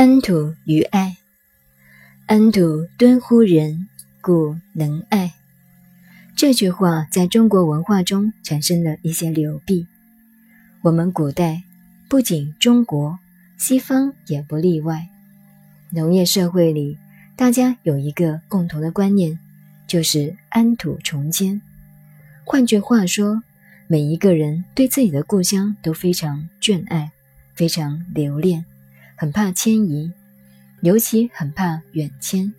安土于爱，安土敦乎人，故能爱。这句话在中国文化中产生了一些流弊。我们古代不仅中国，西方也不例外。农业社会里，大家有一个共同的观念，就是安土重迁。换句话说，每一个人对自己的故乡都非常眷爱，非常留恋。很怕迁移，尤其很怕远迁。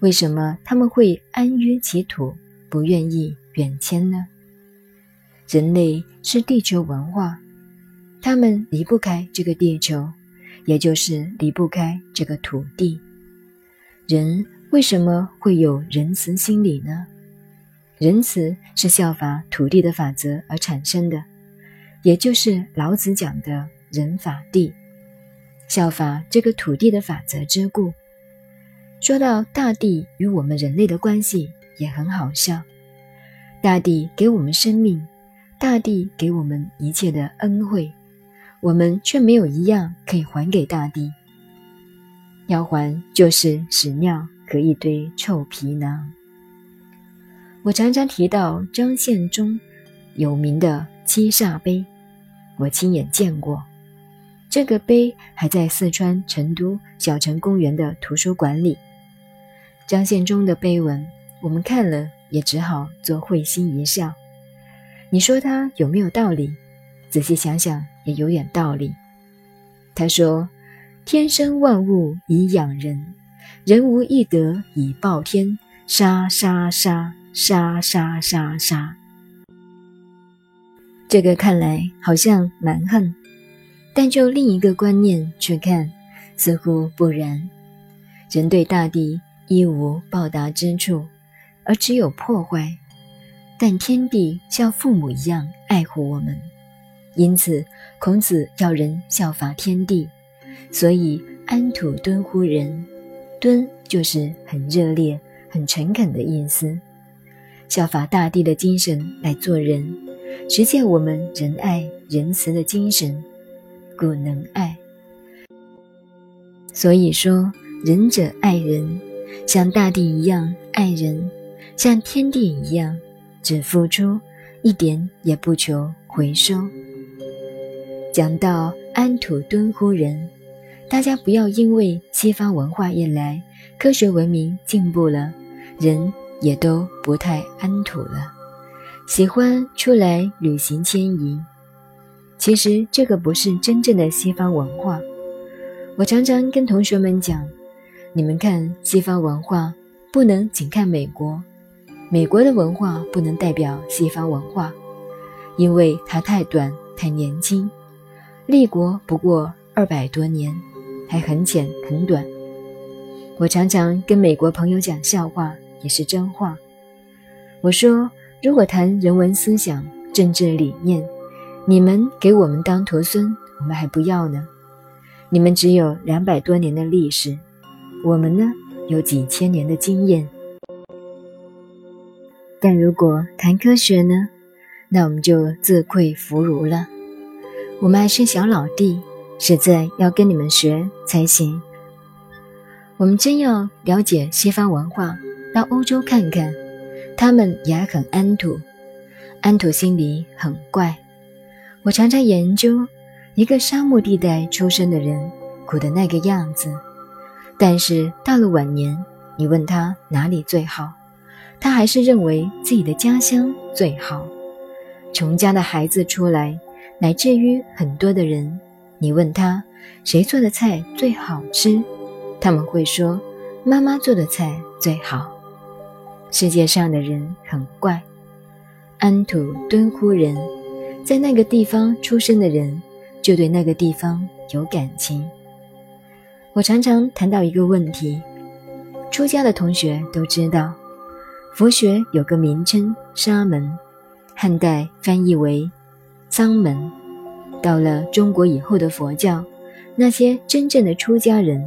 为什么他们会安于其土，不愿意远迁呢？人类是地球文化，他们离不开这个地球，也就是离不开这个土地。人为什么会有仁慈心理呢？仁慈是效法土地的法则而产生的，也就是老子讲的“人法地”。效法这个土地的法则之故。说到大地与我们人类的关系也很好笑。大地给我们生命，大地给我们一切的恩惠，我们却没有一样可以还给大地。要还就是屎尿和一堆臭皮囊。我常常提到张献忠有名的七煞碑，我亲眼见过。这个碑还在四川成都小城公园的图书馆里。张献忠的碑文，我们看了也只好做会心一笑。你说他有没有道理？仔细想想也有点道理。他说：“天生万物以养人，人无一德以报天。杀杀杀杀杀杀杀。”这个看来好像蛮横。但就另一个观念去看，似乎不然。人对大地一无报答之处，而只有破坏。但天地像父母一样爱护我们，因此孔子要人效法天地。所以安土敦乎人，敦就是很热烈、很诚恳的意思。效法大地的精神来做人，实现我们仁爱仁慈的精神。故能爱，所以说仁者爱人，像大地一样爱人，像天地一样只付出，一点也不求回收。讲到安土敦乎人，大家不要因为西方文化一来，科学文明进步了，人也都不太安土了，喜欢出来旅行迁移。其实这个不是真正的西方文化。我常常跟同学们讲，你们看西方文化，不能仅看美国；美国的文化不能代表西方文化，因为它太短、太年轻，立国不过二百多年，还很浅很短。我常常跟美国朋友讲笑话，也是真话。我说，如果谈人文思想、政治理念，你们给我们当徒孙，我们还不要呢。你们只有两百多年的历史，我们呢有几千年的经验。但如果谈科学呢，那我们就自愧弗如了。我们还是小老弟，实在要跟你们学才行。我们真要了解西方文化，到欧洲看看，他们也很安土，安土心里很怪。我常常研究一个沙漠地带出生的人苦的那个样子，但是到了晚年，你问他哪里最好，他还是认为自己的家乡最好。穷家的孩子出来，乃至于很多的人，你问他谁做的菜最好吃，他们会说妈妈做的菜最好。世界上的人很怪，安土敦乎人。在那个地方出生的人，就对那个地方有感情。我常常谈到一个问题：出家的同学都知道，佛学有个名称“沙门”，汉代翻译为“桑门”。到了中国以后的佛教，那些真正的出家人，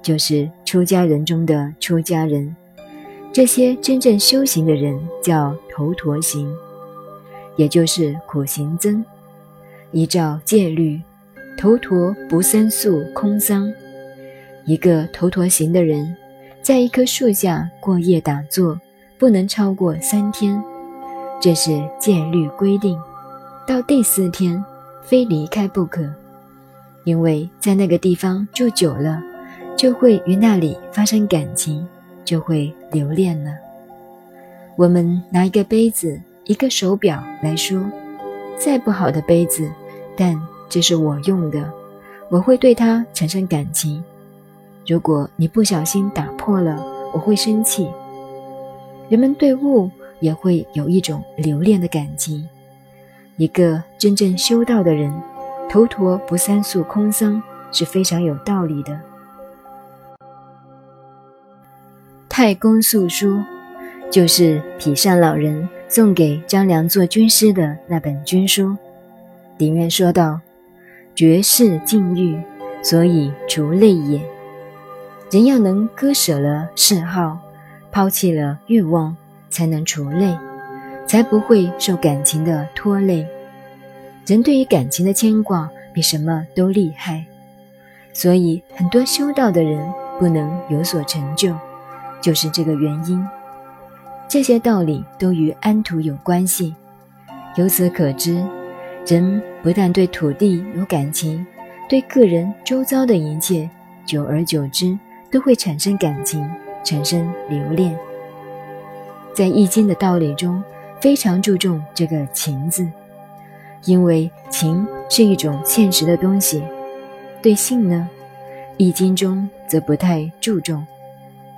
就是出家人中的出家人。这些真正修行的人叫头陀行。也就是苦行僧，依照戒律，头陀不生宿空桑，一个头陀行的人，在一棵树下过夜打坐，不能超过三天，这是戒律规定。到第四天，非离开不可，因为在那个地方住久了，就会与那里发生感情，就会留恋了。我们拿一个杯子、一个手表来说，再不好的杯子，但这是我用的，我会对它产生感情。如果你不小心打破了，我会生气。人们对物也会有一种留恋的感情。一个真正修道的人，头陀不三宿空桑是非常有道理的。太公素书。就是毗善老人送给张良做军师的那本军书，里面说道：“绝世禁欲，所以除泪也。人要能割舍了嗜好，抛弃了欲望，才能除泪，才不会受感情的拖累。人对于感情的牵挂比什么都厉害，所以很多修道的人不能有所成就，就是这个原因。”这些道理都与安土有关系。由此可知，人不但对土地有感情，对个人周遭的一切，久而久之都会产生感情，产生留恋。在《易经》的道理中，非常注重这个“情”字，因为情是一种现实的东西。对性呢，《易经》中则不太注重，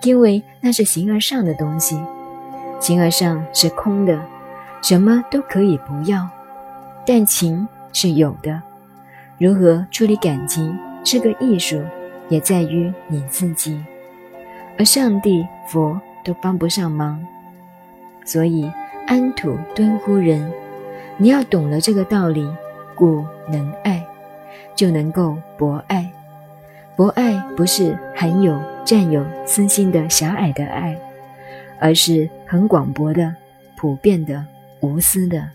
因为那是形而上的东西。形而上是空的，什么都可以不要，但情是有的。如何处理感情是个艺术，也在于你自己，而上帝、佛都帮不上忙。所以安土敦乎人，你要懂了这个道理，故能爱，就能够博爱。博爱不是含有、占有私心的狭隘的爱。而是很广博的、普遍的、无私的。